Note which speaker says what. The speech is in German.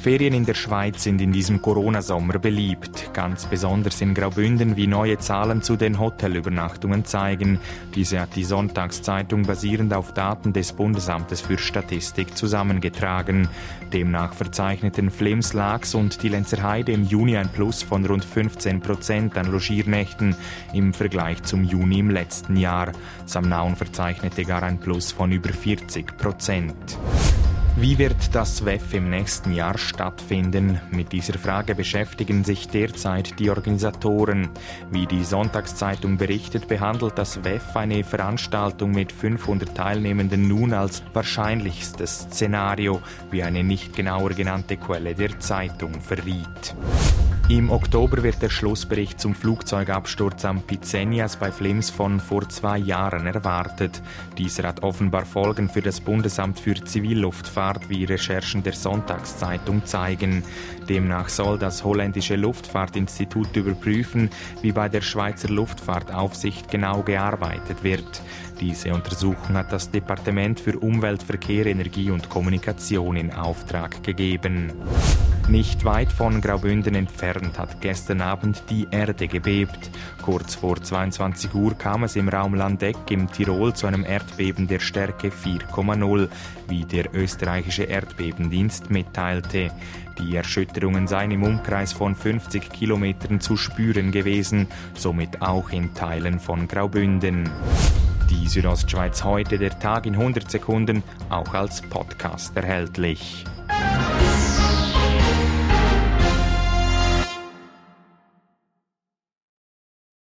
Speaker 1: Ferien in der Schweiz sind in diesem Corona-Sommer beliebt, ganz besonders in Graubünden, wie neue Zahlen zu den Hotelübernachtungen zeigen. Diese hat die Sonntagszeitung basierend auf Daten des Bundesamtes für Statistik zusammengetragen. Demnach verzeichneten Flims, Laax und die Lenzerheide im Juni ein Plus von rund 15 Prozent an Logiernächten im Vergleich zum Juni im letzten Jahr. Samnaun verzeichnete gar ein Plus von über 40 Prozent. Wie wird das WEF im nächsten Jahr stattfinden? Mit dieser Frage beschäftigen sich derzeit die Organisatoren. Wie die Sonntagszeitung berichtet, behandelt das WEF eine Veranstaltung mit 500 Teilnehmenden nun als wahrscheinlichstes Szenario, wie eine nicht genauer genannte Quelle der Zeitung verriet. Im Oktober wird der Schlussbericht zum Flugzeugabsturz am Pizenias bei Flims von vor zwei Jahren erwartet. Dieser hat offenbar Folgen für das Bundesamt für Zivilluftfahrt, wie Recherchen der Sonntagszeitung zeigen. Demnach soll das holländische Luftfahrtinstitut überprüfen, wie bei der Schweizer Luftfahrtaufsicht genau gearbeitet wird. Diese Untersuchung hat das Departement für Umwelt, Verkehr, Energie und Kommunikation in Auftrag gegeben. Nicht weit von Graubünden entfernt hat gestern Abend die Erde gebebt. Kurz vor 22 Uhr kam es im Raum Landeck im Tirol zu einem Erdbeben der Stärke 4,0, wie der österreichische Erdbebendienst mitteilte. Die Erschütterungen seien im Umkreis von 50 Kilometern zu spüren gewesen, somit auch in Teilen von Graubünden. Die Südostschweiz heute, der Tag in 100 Sekunden, auch als Podcast erhältlich.